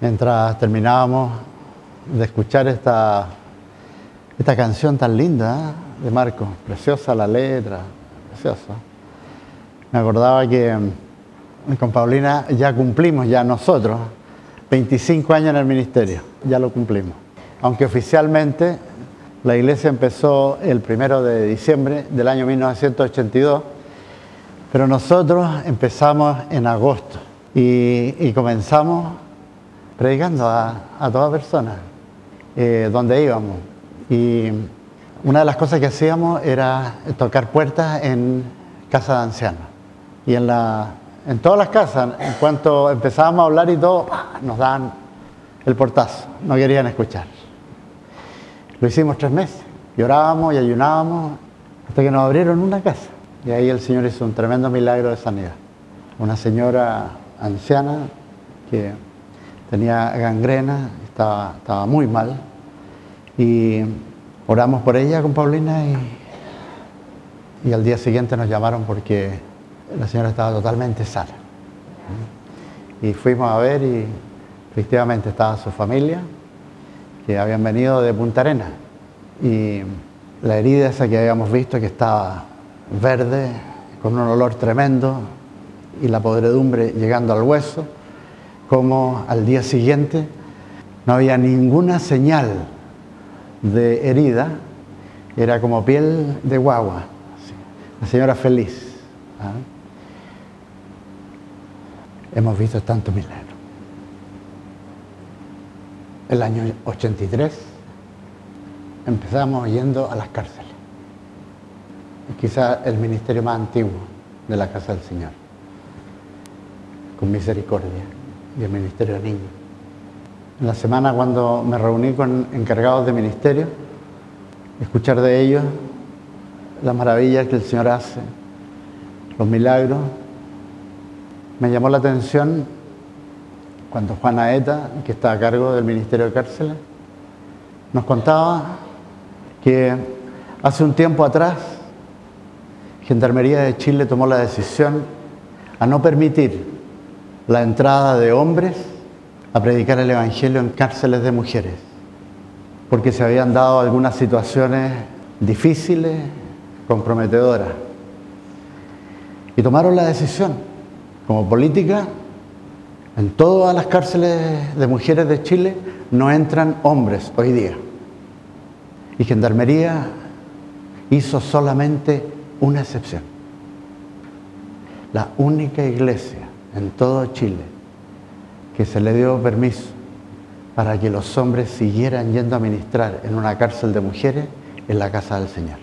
mientras terminábamos de escuchar esta, esta canción tan linda ¿eh? de Marco, preciosa la letra, preciosa. Me acordaba que mm, con Paulina ya cumplimos, ya nosotros, 25 años en el ministerio, ya lo cumplimos. Aunque oficialmente la iglesia empezó el primero de diciembre del año 1982, pero nosotros empezamos en agosto y, comenzamos predicando a, toda persona eh, donde íbamos. Y una de las cosas que hacíamos era tocar puertas en casas de ancianos. Y en, la, en todas las casas, en cuanto empezábamos a hablar y todo, nos daban el portazo, no querían escuchar. Lo hicimos tres meses, llorábamos y ayunábamos hasta que nos abrieron una casa. Y ahí el Señor hizo un tremendo milagro de sanidad. Una señora anciana que tenía gangrena, estaba, estaba muy mal. Y oramos por ella con Paulina y, y al día siguiente nos llamaron porque la señora estaba totalmente sana. Y fuimos a ver y efectivamente estaba su familia, que habían venido de Punta Arena. Y la herida esa que habíamos visto, que estaba verde, con un olor tremendo, y la podredumbre llegando al hueso, como al día siguiente no había ninguna señal de herida, era como piel de guagua, la señora feliz. ¿ah? Hemos visto tanto milagro. El año 83 empezamos yendo a las cárceles. Quizá el ministerio más antiguo de la Casa del Señor con misericordia y el Ministerio de Niños. En la semana cuando me reuní con encargados de ministerio, escuchar de ellos las maravillas que el Señor hace, los milagros, me llamó la atención cuando Juana Eta, que está a cargo del Ministerio de Cárceles, nos contaba que hace un tiempo atrás Gendarmería de Chile tomó la decisión a no permitir la entrada de hombres a predicar el Evangelio en cárceles de mujeres, porque se habían dado algunas situaciones difíciles, comprometedoras. Y tomaron la decisión, como política, en todas las cárceles de mujeres de Chile no entran hombres hoy día. Y Gendarmería hizo solamente una excepción. La única iglesia en todo Chile que se le dio permiso para que los hombres siguieran yendo a ministrar en una cárcel de mujeres en la casa del Señor.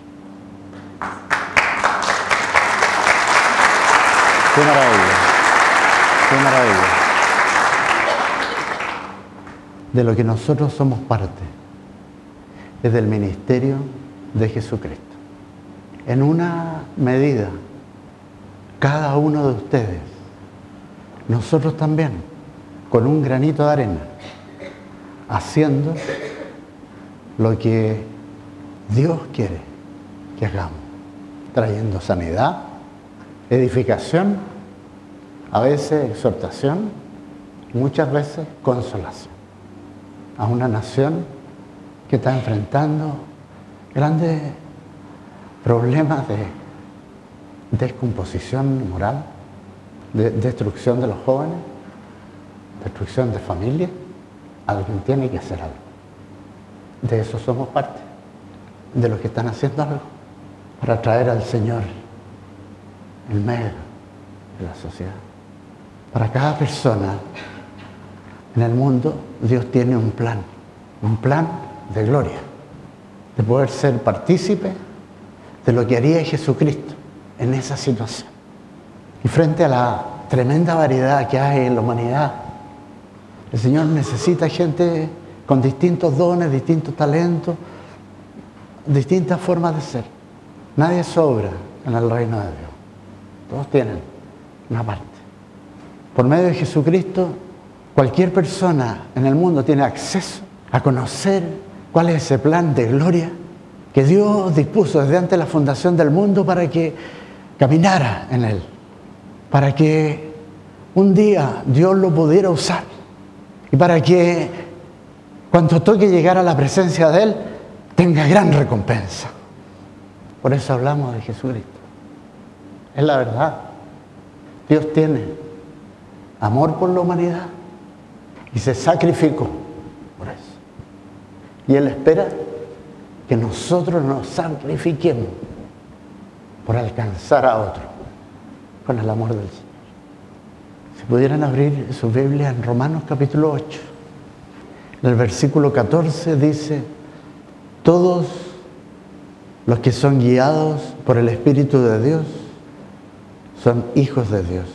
Qué maravilla, qué maravilla. De lo que nosotros somos parte es del ministerio de Jesucristo. En una medida, cada uno de ustedes nosotros también, con un granito de arena, haciendo lo que Dios quiere que hagamos, trayendo sanidad, edificación, a veces exhortación, muchas veces consolación a una nación que está enfrentando grandes problemas de descomposición moral, de destrucción de los jóvenes, destrucción de familias, alguien tiene que hacer algo. De eso somos parte, de los que están haciendo algo para traer al Señor en medio de la sociedad. Para cada persona en el mundo Dios tiene un plan, un plan de gloria, de poder ser partícipe de lo que haría Jesucristo en esa situación. Y frente a la tremenda variedad que hay en la humanidad, el Señor necesita gente con distintos dones, distintos talentos, distintas formas de ser. Nadie sobra en el reino de Dios. Todos tienen una parte. Por medio de Jesucristo, cualquier persona en el mundo tiene acceso a conocer cuál es ese plan de gloria que Dios dispuso desde antes de la fundación del mundo para que caminara en él para que un día Dios lo pudiera usar y para que cuando toque llegar a la presencia de Él tenga gran recompensa. Por eso hablamos de Jesucristo. Es la verdad. Dios tiene amor por la humanidad y se sacrificó por eso. Y Él espera que nosotros nos sacrifiquemos por alcanzar a otro con el amor del Señor. Si pudieran abrir su Biblia en Romanos capítulo 8, en el versículo 14 dice, todos los que son guiados por el Espíritu de Dios son hijos de Dios.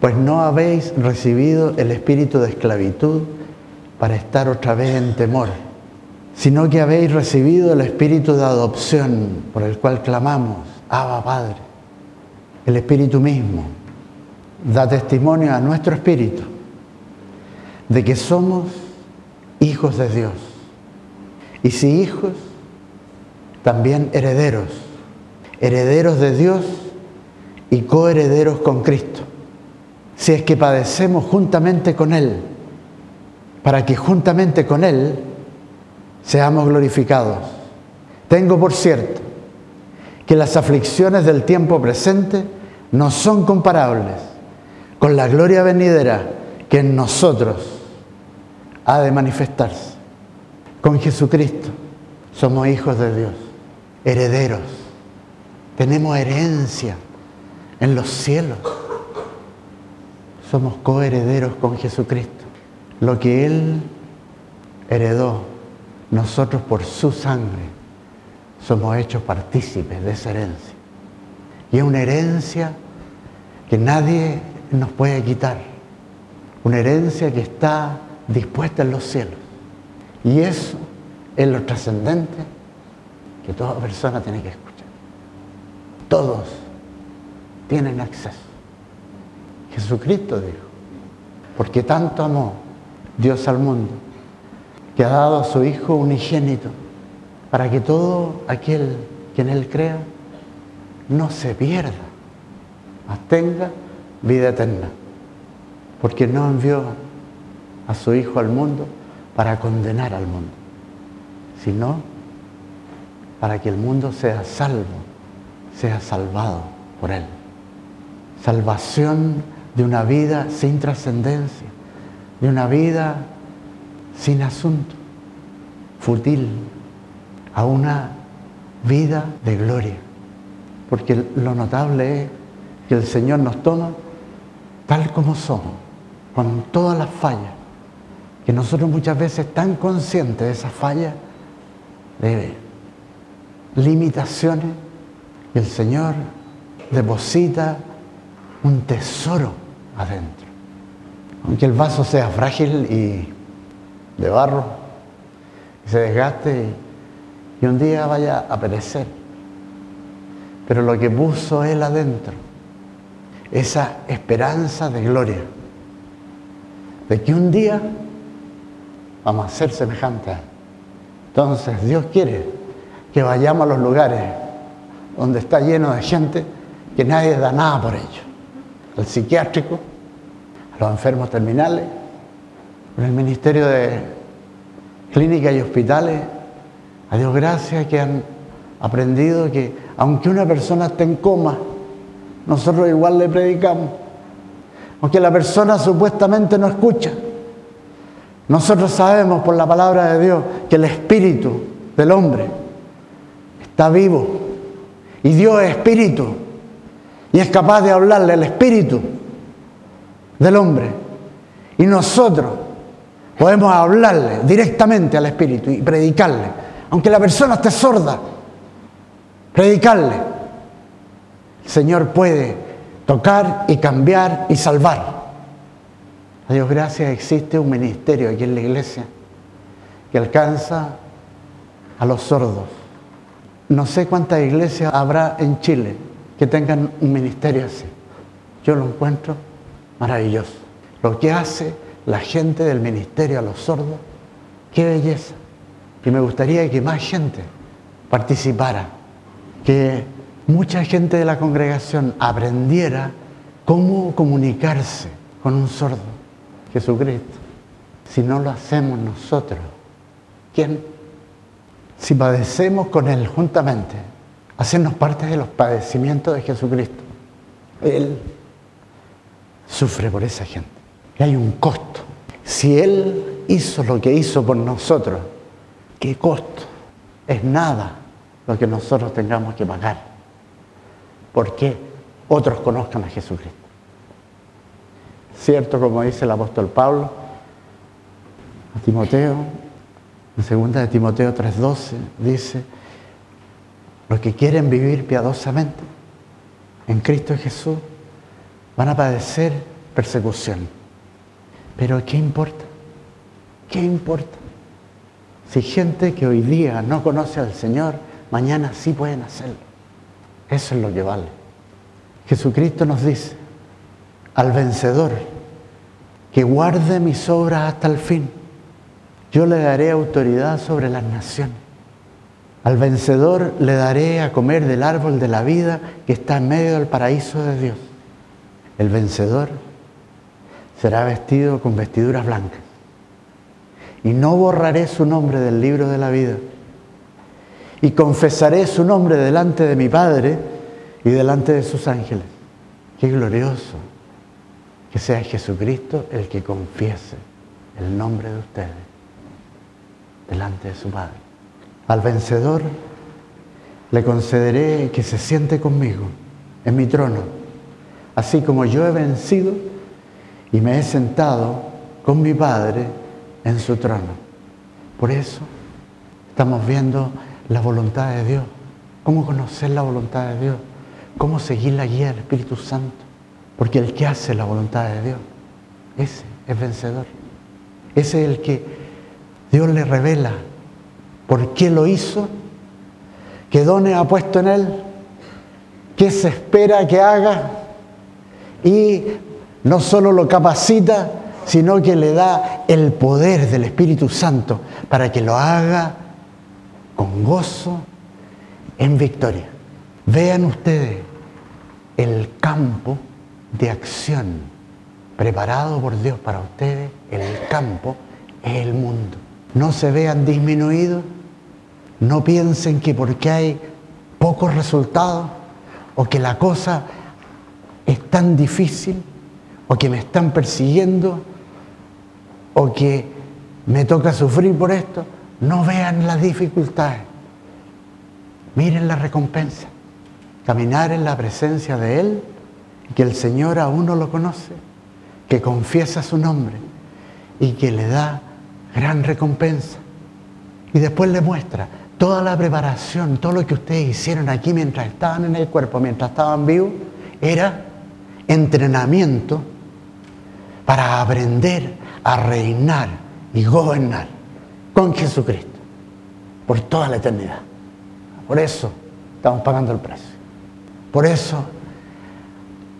Pues no habéis recibido el espíritu de esclavitud para estar otra vez en temor, sino que habéis recibido el espíritu de adopción por el cual clamamos, Abba Padre. El espíritu mismo da testimonio a nuestro espíritu de que somos hijos de Dios. Y si hijos, también herederos, herederos de Dios y coherederos con Cristo. Si es que padecemos juntamente con Él, para que juntamente con Él seamos glorificados. Tengo por cierto que las aflicciones del tiempo presente no son comparables con la gloria venidera que en nosotros ha de manifestarse. Con Jesucristo somos hijos de Dios, herederos, tenemos herencia en los cielos. Somos coherederos con Jesucristo. Lo que Él heredó, nosotros por su sangre somos hechos partícipes de esa herencia. Y es una herencia que nadie nos puede quitar. Una herencia que está dispuesta en los cielos. Y eso es lo trascendente que toda persona tiene que escuchar. Todos tienen acceso. Jesucristo dijo, porque tanto amó Dios al mundo, que ha dado a su Hijo unigénito, para que todo aquel que en Él crea no se pierda, mas tenga vida eterna, porque no envió a su Hijo al mundo para condenar al mundo, sino para que el mundo sea salvo, sea salvado por Él salvación de una vida sin trascendencia, de una vida sin asunto, fútil, a una vida de gloria. Porque lo notable es que el Señor nos toma tal como somos, con todas las fallas, que nosotros muchas veces tan conscientes de esas fallas, de limitaciones, el Señor deposita un tesoro adentro. Aunque el vaso sea frágil y de barro, y se desgaste y, un día vaya a perecer. Pero lo que puso él adentro, esa esperanza de gloria, de que un día vamos a ser semejantes. Entonces Dios quiere que vayamos a los lugares donde está lleno de gente que nadie da nada por ellos al psiquiátrico, a los enfermos terminales, en el Ministerio de Clínicas y Hospitales. A Dios gracias que han aprendido que aunque una persona esté en coma, nosotros igual le predicamos. Aunque la persona supuestamente no escucha. Nosotros sabemos por la palabra de Dios que el espíritu del hombre está vivo. Y Dios es espíritu y es capaz de hablarle al espíritu del hombre. Y nosotros podemos hablarle directamente al espíritu y predicarle, aunque la persona esté sorda, predicarle. El Señor puede tocar y cambiar y salvar. A Dios gracias existe un ministerio aquí en la iglesia que alcanza a los sordos. No sé cuántas iglesias habrá en Chile, que tengan un ministerio así. Yo lo encuentro maravilloso. Lo que hace la gente del ministerio a los sordos, qué belleza. Y me gustaría que más gente participara, que mucha gente de la congregación aprendiera cómo comunicarse con un sordo. Jesucristo si no lo hacemos nosotros? ¿Quién? Si padecemos con Él juntamente, hacernos parte de los padecimientos de Jesucristo. Él sufre por esa gente. Y hay un costo. Si Él hizo lo que hizo por nosotros, ¿qué costo? Es nada lo que nosotros tengamos que pagar. Porque otros conozcan a Jesucristo. Cierto, como dice el apóstol Pablo a Timoteo, en 2 de Timoteo 3:12, dice, los que quieren vivir piadosamente en Cristo Jesús van a padecer persecución. Pero ¿qué importa? ¿Qué importa? Si gente que hoy día no conoce al Señor, mañana sí pueden hacerlo. Eso es lo que vale. Jesucristo nos dice, al vencedor, que guarde mis obras hasta el fin, yo le daré autoridad sobre las naciones. Al vencedor le daré a comer del árbol de la vida que está en medio del paraíso de Dios. El vencedor será vestido con vestiduras blancas. Y no borraré su nombre del libro de la vida. Y confesaré su nombre delante de mi Padre y delante de sus ángeles. Qué glorioso que sea Jesucristo el que confiese el nombre de ustedes delante de su Padre. Al vencedor le concederé que se siente conmigo en mi trono, así como yo he vencido y me he sentado con mi Padre en su trono. Por eso estamos viendo la voluntad de Dios, cómo conocer la voluntad de Dios, cómo seguir la guía del Espíritu Santo, porque el que hace la voluntad de Dios, ese es vencedor, ese es el que Dios le revela por qué lo hizo, qué dones ha puesto en él, qué se espera que haga y no solo lo capacita, sino que le da el poder del Espíritu Santo para que lo haga con gozo en victoria. Vean ustedes el campo de acción preparado por Dios para ustedes, el campo es el mundo. No se vean disminuidos, no piensen que porque hay pocos resultados o que la cosa es tan difícil o que me están persiguiendo o que me toca sufrir por esto, no vean las dificultades. Miren la recompensa. Caminar en la presencia de Él, que el Señor a uno lo conoce, que confiesa su nombre y que le da gran recompensa. Y después le muestra toda la preparación, todo lo que ustedes hicieron aquí mientras estaban en el cuerpo, mientras estaban vivos, era entrenamiento para aprender a reinar y gobernar con Jesucristo por toda la eternidad. Por eso estamos pagando el precio. Por eso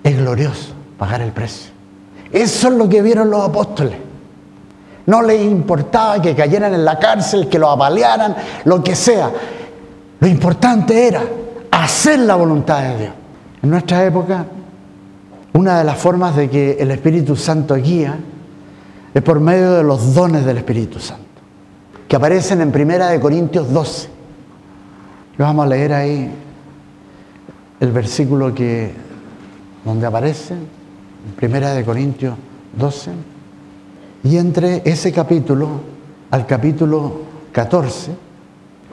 es glorioso pagar el precio. Eso es lo que vieron los apóstoles. No les importaba que cayeran en la cárcel, que los apalearan, lo que sea. Lo importante era hacer la voluntad de Dios. En nuestra época, una de las formas de que el Espíritu Santo guía es por medio de los dones del Espíritu Santo, que aparecen en Primera de Corintios 12. vamos a leer ahí el versículo que donde aparece, en Primera de Corintios 12, y entre ese capítulo al capítulo 14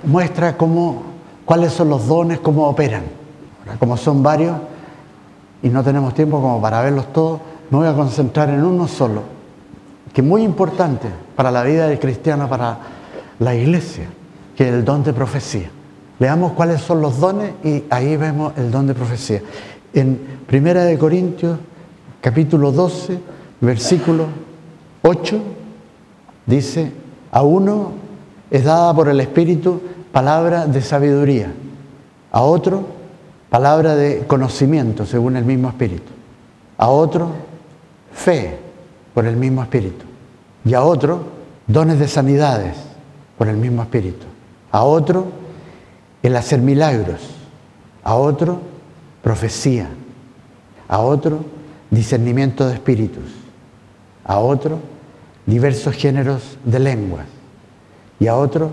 muestra cómo, cuáles son los dones, cómo operan. como son varios y no tenemos tiempo como para verlos todos, me voy a concentrar en uno solo que es muy importante para la vida del cristiano, para la iglesia, que es el don de profecía. Veamos cuáles son los dones y ahí vemos el don de profecía. En Primera de Corintios, capítulo 12, versículo 8, dice, a uno es dada por el Espíritu palabra de sabiduría, a otro palabra de conocimiento según el mismo Espíritu, a otro fe por el mismo Espíritu. Y a otro, dones de sanidades por el mismo Espíritu. A otro, el hacer milagros. A otro, profecía. A otro, discernimiento de espíritus. A otro, diversos géneros de lenguas y a otro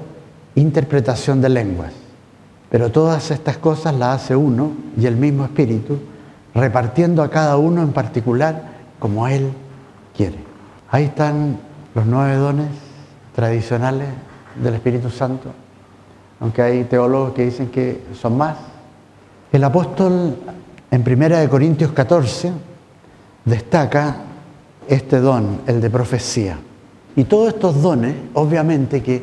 interpretación de lenguas. Pero todas estas cosas las hace uno y el mismo Espíritu, repartiendo a cada uno en particular como Él quiere. Ahí están los nueve dones tradicionales del Espíritu Santo, aunque hay teólogos que dicen que son más. El apóstol en 1 Corintios 14 destaca este don, el de profecía. Y todos estos dones, obviamente, que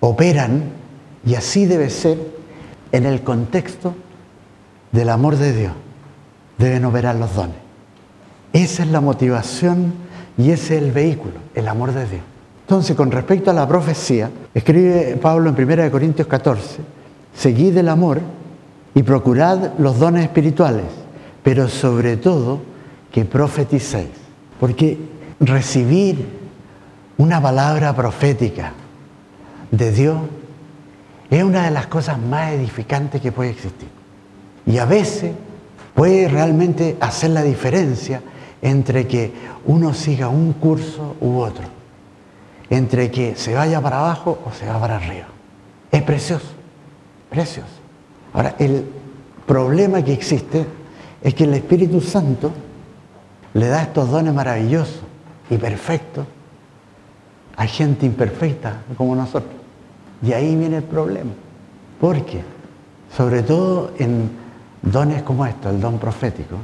operan, y así debe ser, en el contexto del amor de Dios, deben operar los dones. Esa es la motivación y ese es el vehículo, el amor de Dios. Entonces, con respecto a la profecía, escribe Pablo en 1 Corintios 14, seguid el amor y procurad los dones espirituales, pero sobre todo que profeticéis. Porque recibir una palabra profética de Dios es una de las cosas más edificantes que puede existir. Y a veces puede realmente hacer la diferencia entre que uno siga un curso u otro, entre que se vaya para abajo o se va para arriba. Es precioso, precioso. Ahora, el problema que existe es que el Espíritu Santo le da estos dones maravillosos y perfectos a gente imperfecta como nosotros. Y ahí viene el problema. Porque, sobre todo en dones como estos, el don profético,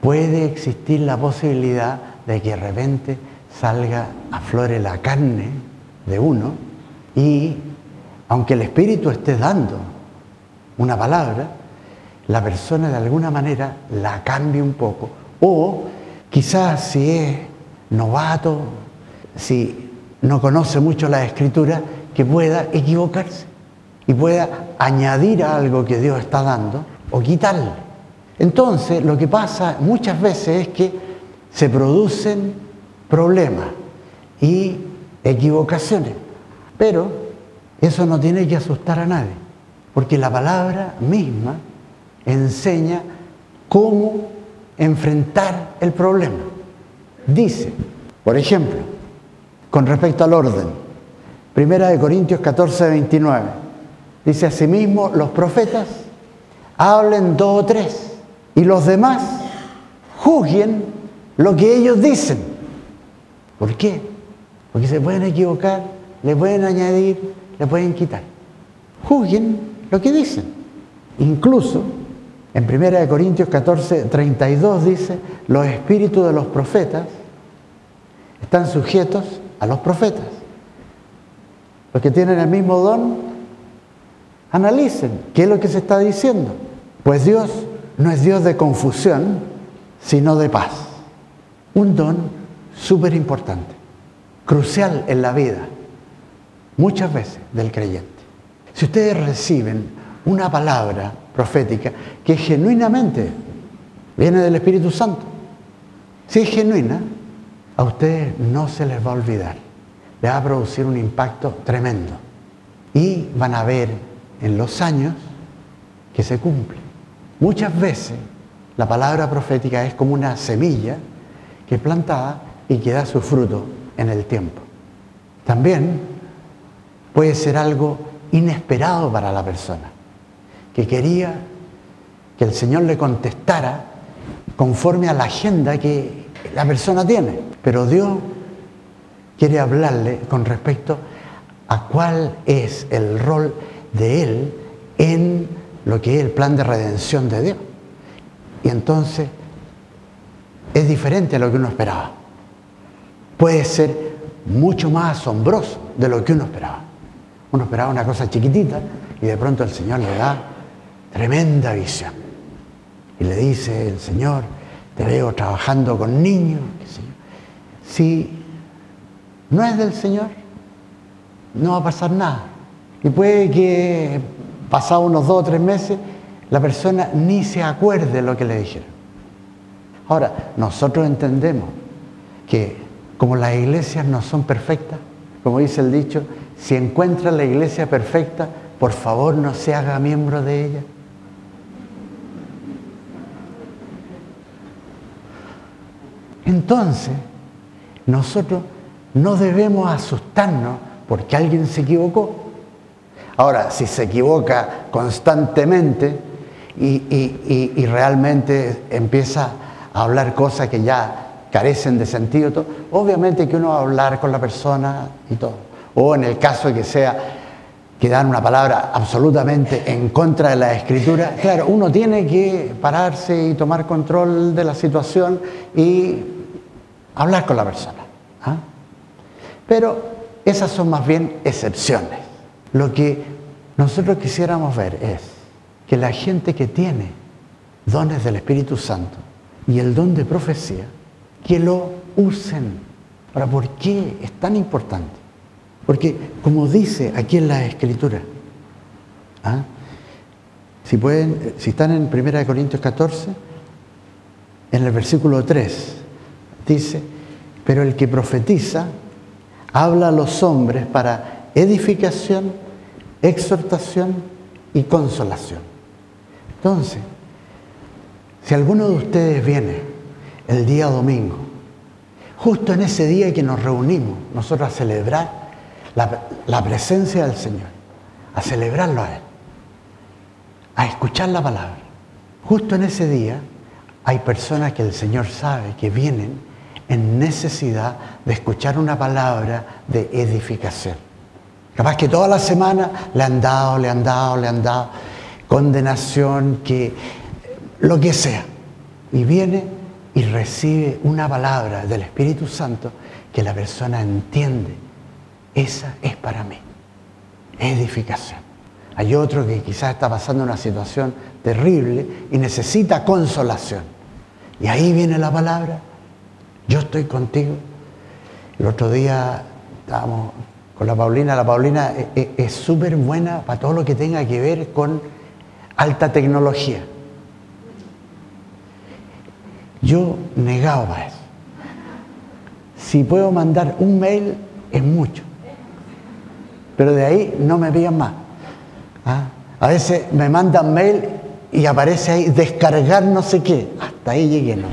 puede existir la posibilidad de que de repente salga, aflore la carne de uno y aunque el Espíritu esté dando una palabra, la persona de alguna manera la cambie un poco o Quizás si es novato, si no conoce mucho la escritura, que pueda equivocarse y pueda añadir algo que Dios está dando o quitarle. Entonces, lo que pasa muchas veces es que se producen problemas y equivocaciones. Pero eso no tiene que asustar a nadie, porque la palabra misma enseña cómo enfrentar el problema. Dice, por ejemplo, con respecto al orden, Primera de Corintios 14, 29, dice asimismo, los profetas hablen dos o tres y los demás juzguen lo que ellos dicen. ¿Por qué? Porque se pueden equivocar, le pueden añadir, le pueden quitar. Juzguen lo que dicen. Incluso en 1 Corintios 14, 32 dice, los espíritus de los profetas están sujetos a los profetas. Los que tienen el mismo don, analicen qué es lo que se está diciendo. Pues Dios no es Dios de confusión, sino de paz. Un don súper importante, crucial en la vida, muchas veces del creyente. Si ustedes reciben una palabra profética que genuinamente viene del Espíritu Santo. Si es genuina, a ustedes no se les va a olvidar. Le va a producir un impacto tremendo. Y van a ver en los años que se cumple. Muchas veces la palabra profética es como una semilla que es plantada y que da su fruto en el tiempo. También puede ser algo inesperado para la persona que quería que el Señor le contestara conforme a la agenda que la persona tiene. Pero Dios quiere hablarle con respecto a cuál es el rol de Él en lo que es el plan de redención de Dios. Y entonces es diferente a lo que uno esperaba. Puede ser mucho más asombroso de lo que uno esperaba. Uno esperaba una cosa chiquitita y de pronto el Señor le da tremenda visión. Y le dice el Señor, te veo trabajando con niños. Si no es del Señor, no va a pasar nada. Y puede que pasado unos dos o tres meses, la persona ni se acuerde de lo que le dijeron. Ahora, nosotros entendemos que como las iglesias no son perfectas, como dice el dicho, si encuentra la iglesia perfecta, por favor no se haga miembro de ella. Entonces, nosotros no debemos asustarnos porque alguien se equivocó. Ahora, si se equivoca constantemente y, realmente empieza a hablar cosas que ya carecen de sentido, obviamente que uno va a hablar con la persona y todo. O en el caso de que sea que dan una palabra absolutamente en contra de la escritura, claro, uno tiene que pararse y tomar control de la situación y hablar con la persona. ¿ah? Pero esas son más bien excepciones. Lo que nosotros quisiéramos ver es que la gente que tiene dones del Espíritu Santo y el don de profecía, que lo usen. Ahora, ¿por qué es tan importante? Porque, como dice aquí en la Escritura, ¿ah? si, pueden, si están en 1 Corintios 14, en el versículo 3, dice, pero el que profetiza habla a los hombres para edificación, exhortación y consolación. Entonces, si alguno de ustedes viene el día domingo, justo en ese día que nos reunimos nosotros a celebrar la, presencia del Señor, a celebrarlo a Él, a escuchar la palabra, justo en ese día hay personas que el Señor sabe que vienen en necesidad de escuchar una palabra de edificación. Capaz que toda la semana le han dado, le han dado, le han dado condenación, que lo que sea. Y viene y recibe una palabra del Espíritu Santo que la persona entiende. Esa es para mí. Edificación. Hay otro que quizás está pasando una situación terrible y necesita consolación. Y ahí viene la palabra yo estoy contigo. El otro día estábamos con la Paulina. La Paulina e, e, es súper buena para todo lo que tenga que ver con alta tecnología. Yo negaba eso. Si puedo mandar un mail, es mucho. Pero de ahí no me vean más. ¿Ah? A veces me mandan mail y aparece ahí descargar no sé qué. Hasta ahí llegué, ¿no?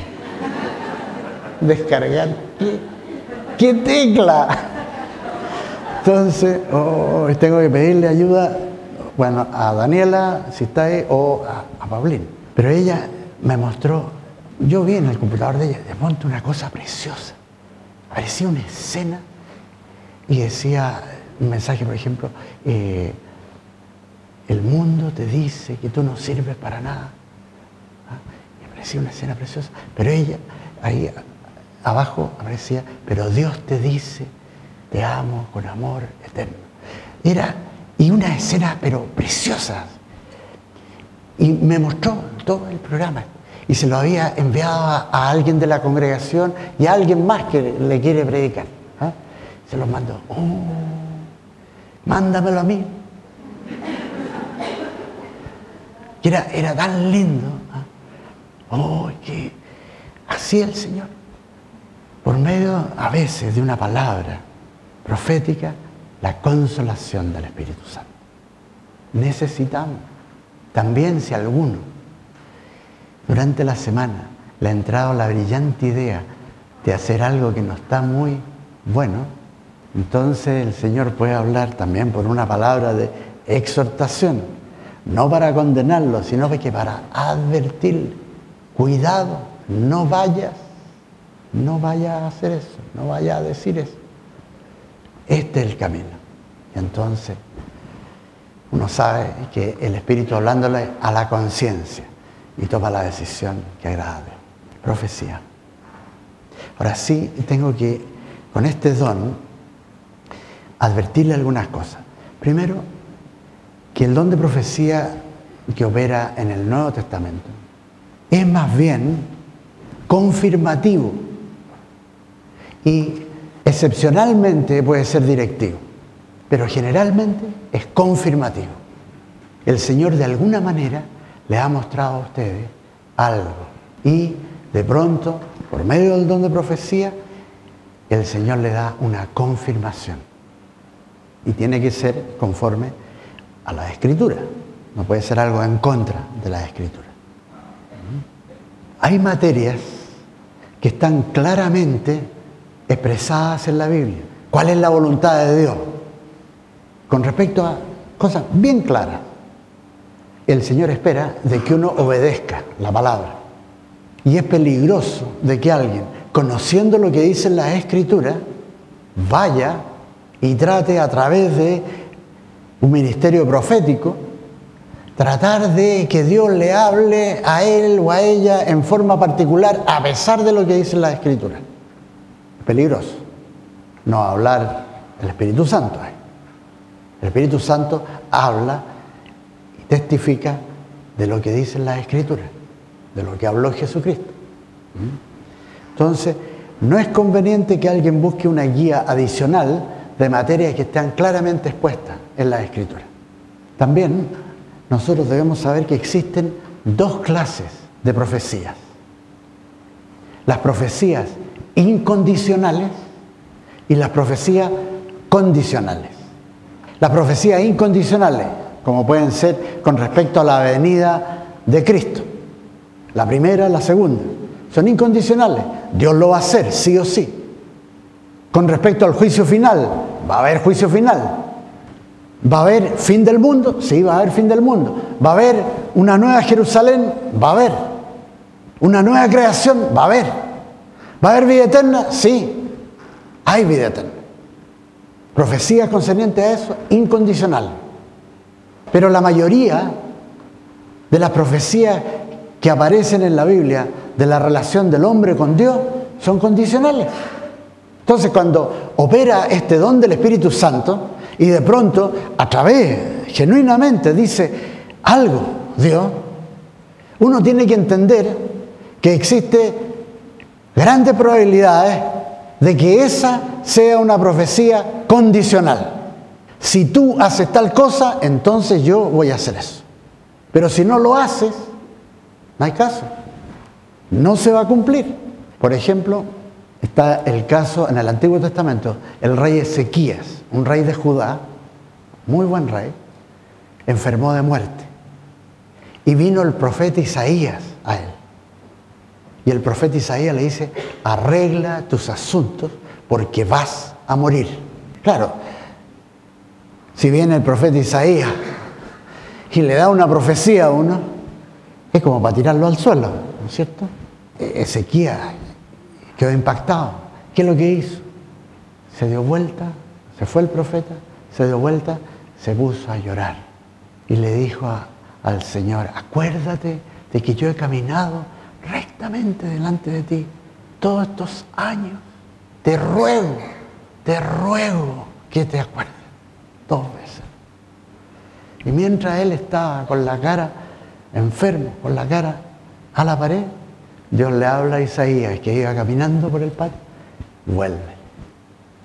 descargar. ¿Qué, tecla? Entonces, oh, tengo que pedirle ayuda, bueno, a Daniela, si está ahí, o a, a Paulín. Pero ella me mostró, yo vi en el computador de ella, de una cosa preciosa. Parecía una escena y decía un mensaje, por ejemplo, eh, el mundo te dice que tú no sirves para nada. ¿Ah? Me parecía una escena preciosa, pero ella ahí abajo aparecía, pero Dios te dice, te amo con amor eterno. Era, y una escena, pero preciosa. Y me mostró todo el programa. Y se lo había enviado a, alguien de la congregación y a alguien más que le quiere predicar. ¿ah? Se lo mandó. Oh, mándamelo a mí. Que era, era tan lindo. ¿ah? Oh, que así el Señor por medio a veces de una palabra profética, la consolación del Espíritu Santo. Necesitamos también si alguno durante la semana le ha entrado la brillante idea de hacer algo que no está muy bueno, entonces el Señor puede hablar también por una palabra de exhortación, no para condenarlo, sino que para advertir, cuidado, no vayas no vaya a hacer eso, no vaya a decir eso. Este es el camino. Y entonces uno sabe que el Espíritu hablándole a la conciencia y toma la decisión que agrade. Profecía. Ahora sí tengo que, con este don, advertirle algunas cosas. Primero, que el don de profecía que opera en el Nuevo Testamento es más bien confirmativo y excepcionalmente puede ser directivo, pero generalmente es confirmativo. El Señor de alguna manera le ha mostrado a ustedes algo y de pronto, por medio del don de profecía, el Señor le da una confirmación. Y tiene que ser conforme a la escritura. No puede ser algo en contra de la escritura. Hay materias que están claramente expresadas en la Biblia. cuál es la voluntad de Dios con respecto a cosas bien claras. El Señor espera de que uno obedezca la palabra. Y es peligroso de que alguien, conociendo lo que dicen las escrituras, vaya y trate a través de un ministerio profético, tratar de que Dios le hable a él o a ella en forma particular a pesar de lo que dicen las escrituras. Peligroso. No hablar el Espíritu Santo. El Espíritu Santo habla testifica de lo que dicen las escrituras de lo que habló Jesucristo. ¿Mm? Entonces, no es conveniente que alguien busque una guía adicional de materias que están claramente expuestas en la Escritura. También nosotros debemos saber que existen dos clases de profecías. Las profecías incondicionales y las profecías condicionales. Las profecías incondicionales, como pueden ser con respecto a la venida de Cristo, la primera, la segunda. Son incondicionales. Dios lo va a hacer, sí o sí. Con respecto al juicio final, va a haber juicio final. ¿Va a haber fin del mundo? Sí, va a haber fin del mundo. ¿Va a haber una nueva Jerusalén? Va a haber. ¿Una nueva creación? Va a haber. ¿Va a haber vida eterna? Sí, hay vida eterna. Profecía concerniente a eso, incondicional. Pero la mayoría de las profecías que aparecen en la Biblia de la relación del hombre con Dios son condicionales. Entonces cuando opera este don del Espíritu Santo y de pronto a través, genuinamente dice algo Dios, uno tiene que entender que existe grandes probabilidades de que esa sea una profecía condicional. Si tú haces tal cosa, entonces yo voy a hacer eso. Pero si no lo haces, no hay caso. No se va a cumplir. Por ejemplo, está el caso en el Antiguo Testamento, el rey Ezequías, un rey de Judá, muy buen rey, enfermó de muerte. Y vino el profeta Isaías a él. Y el profeta Isaías le dice, arregla tus asuntos porque vas a morir. Claro, si viene el profeta Isaías y le da una profecía a uno, es como para tirarlo al suelo, ¿no es cierto? E-, Ezequiel quedó impactado. ¿Qué es lo que hizo? Se dio vuelta, se fue el profeta, se dio vuelta, se puso a llorar y le dijo al Señor, acuérdate de que yo he caminado rectamente delante de ti todos estos años. Te ruego, te ruego que te acuerdes. Dos veces. Y mientras él estaba con la cara enfermo, con la cara a la pared, Dios le habla a Isaías que iba caminando por el patio, vuelve.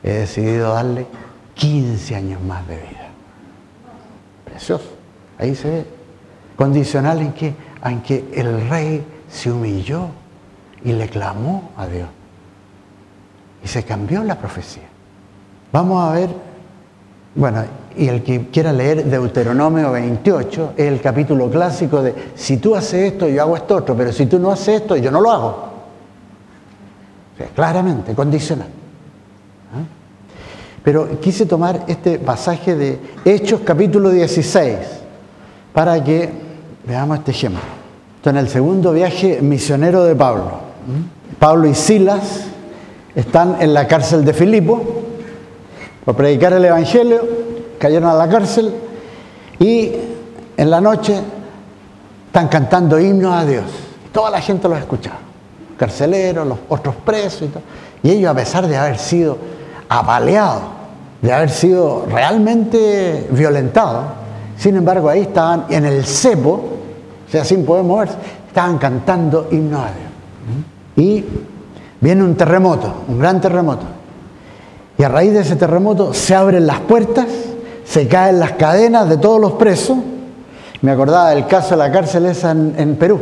He decidido darle 15 años más de vida. Precioso. Ahí se ve. Condicional en que, en que el rey se humilló y le clamó a Dios. Y se cambió la profecía. Vamos a ver, bueno, y el que quiera leer Deuteronomio 28 es el capítulo clásico de si tú haces esto, yo hago esto otro, pero si tú no haces esto, yo no lo hago. claramente, condicional. ¿Ah? Pero quise tomar este pasaje de Hechos capítulo 16 para que veamos este ejemplo. Esto en el segundo viaje misionero de Pablo. ¿Mm? Pablo y Silas están en la cárcel de Filipo por predicar el Evangelio cayeron a la cárcel y en la noche están cantando himnos a Dios. Toda la gente los escuchaba, carceleros, los otros presos y todo. Y ellos, a pesar de haber sido apaleados, de haber sido realmente violentados, sin embargo ahí estaban en el cepo, o sea, sin poder moverse, estaban cantando himnos a Dios. Y viene un terremoto, un gran terremoto. Y a raíz de ese terremoto se abren las puertas se caen las cadenas de todos los presos. Me acordaba del caso de la cárcel esa en, Perú.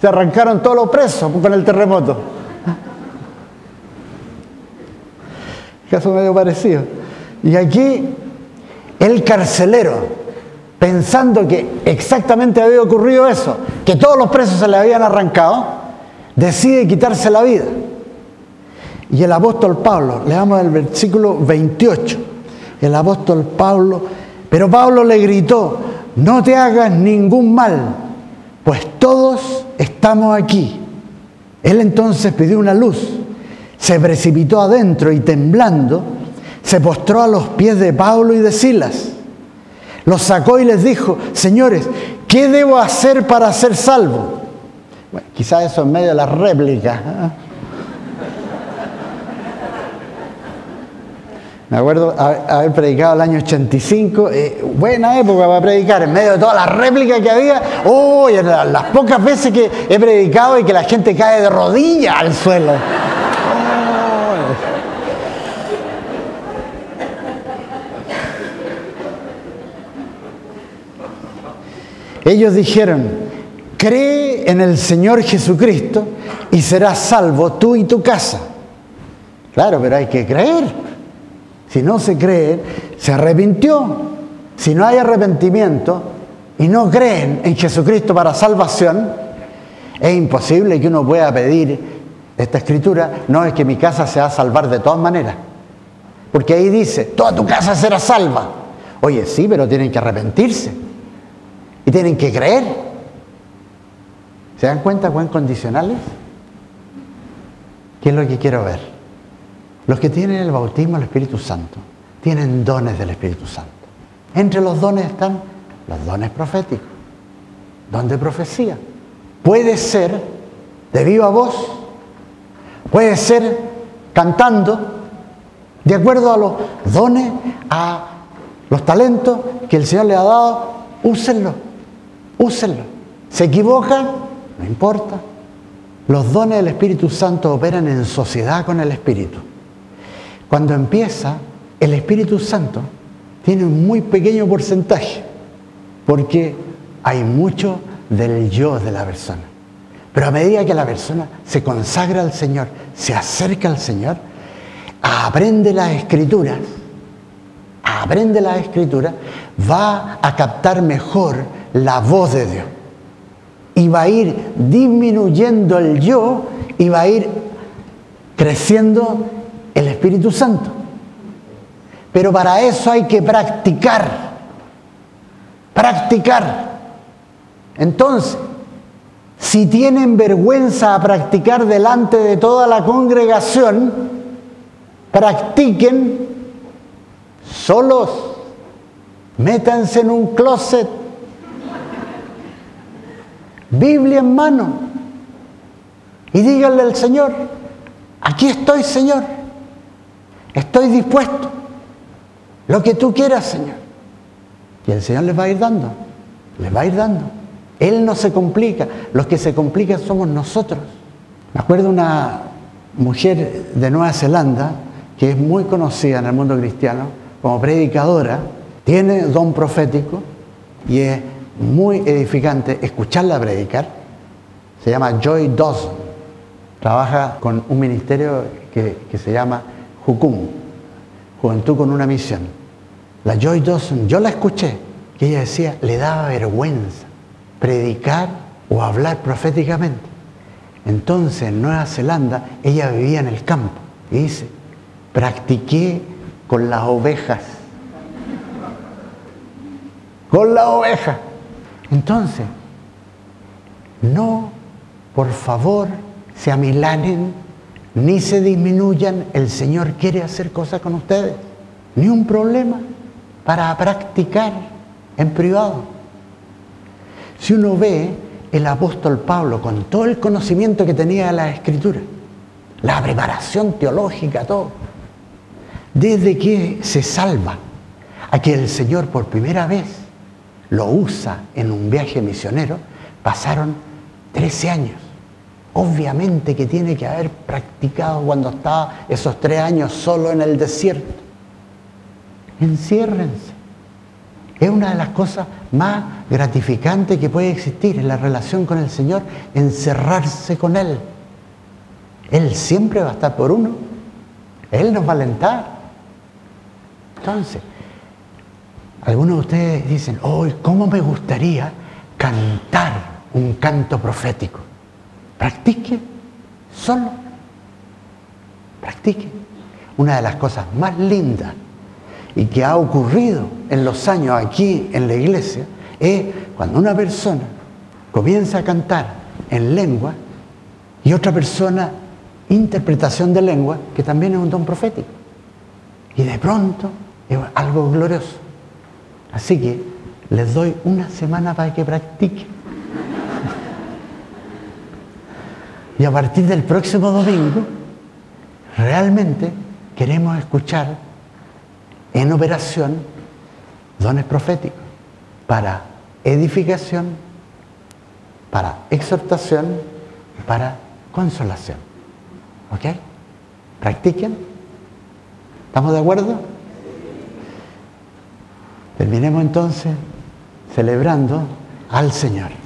Se arrancaron todos los presos con el terremoto. Caso medio parecido. Y aquí el carcelero, pensando que exactamente había ocurrido eso, que todos los presos se le habían arrancado, decide quitarse la vida. Y el apóstol Pablo, leamos el versículo 28, el apóstol Pablo, pero Pablo le gritó, no te hagas ningún mal, pues todos estamos aquí. Él entonces pidió una luz, se precipitó adentro y temblando, se postró a los pies de Pablo y de Silas. Los sacó y les dijo, señores, ¿qué debo hacer para ser salvo? Bueno, quizás eso en medio de la réplica. Me acuerdo haber predicado el año 85, eh, buena época para predicar, en medio de todas las réplicas que había. Oh, las, pocas veces que he predicado y que la gente cae de rodillas al suelo. Ellos dijeron, cree en el Señor Jesucristo y serás salvo tú y tu casa. Claro, pero hay que creer. Si no se cree, se arrepintió. Si no hay arrepentimiento y no creen en Jesucristo para salvación, es imposible que uno pueda pedir esta escritura, no es que mi casa se va a salvar de todas maneras. Porque ahí dice, toda tu casa será salva. Oye, sí, pero tienen que arrepentirse. Y tienen que creer. ¿Se dan cuenta cuán condicionales? ¿Qué es lo que quiero ver? Los que tienen el bautismo del Espíritu Santo tienen dones del Espíritu Santo. Entre los dones están los dones proféticos, don de profecía. Puede ser de viva voz, puede ser cantando, de acuerdo a los dones, a los talentos que el Señor le ha dado, úsenlo, úsenlo. ¿Se equivocan? No importa. Los dones del Espíritu Santo operan en sociedad con el Espíritu. Cuando empieza, el Espíritu Santo tiene un muy pequeño porcentaje, porque hay mucho del yo de la persona. Pero a medida que la persona se consagra al Señor, se acerca al Señor, aprende las escrituras, aprende las escrituras, va a captar mejor la voz de Dios. Y va a ir disminuyendo el yo y va a ir creciendo el Espíritu Santo. Pero para eso hay que practicar, practicar. Entonces, si tienen vergüenza a practicar delante de toda la congregación, practiquen solos, métanse en un closet, Biblia en mano, y díganle al Señor, aquí estoy Señor. Estoy dispuesto. Lo que tú quieras, Señor. Y el Señor les va a ir dando. Les va a ir dando. Él no se complica. Los que se complican somos nosotros. Me acuerdo una mujer de Nueva Zelanda que es muy conocida en el mundo cristiano como predicadora. Tiene don profético y es muy edificante escucharla predicar. Se llama Joy Dawson. Trabaja con un ministerio que, que se llama Jucum, Juventud con una misión. La Joy Dawson, yo la escuché, que ella decía, le daba vergüenza predicar o hablar proféticamente. Entonces en Nueva Zelanda ella vivía en el campo y dice, practiqué con las ovejas. Con la oveja. Entonces, no, por favor, se amilanen ni se disminuyan, el Señor quiere hacer cosas con ustedes. Ni un problema para practicar en privado. Si uno ve el apóstol Pablo con todo el conocimiento que tenía de la escritura, la preparación teológica, todo, desde que se salva a que el Señor por primera vez lo usa en un viaje misionero, pasaron 13 años. Obviamente que tiene que haber practicado cuando estaba esos tres años solo en el desierto. Enciérrense. Es una de las cosas más gratificantes que puede existir en la relación con el Señor, encerrarse con Él. Él siempre va a estar por uno. Él nos va a alentar. Entonces, algunos de ustedes dicen, oh, ¿cómo me gustaría cantar un canto profético? Practique solo. Practiquen. Una de las cosas más lindas y que ha ocurrido en los años aquí en la iglesia es cuando una persona comienza a cantar en lengua y otra persona interpretación de lengua, que también es un don profético. Y de pronto es algo glorioso. Así que les doy una semana para que practiquen. Y a partir del próximo domingo, realmente queremos escuchar en operación dones proféticos para edificación, para exhortación, para consolación. ¿Ok? Practiquen. ¿Estamos de acuerdo? Terminemos entonces celebrando al Señor.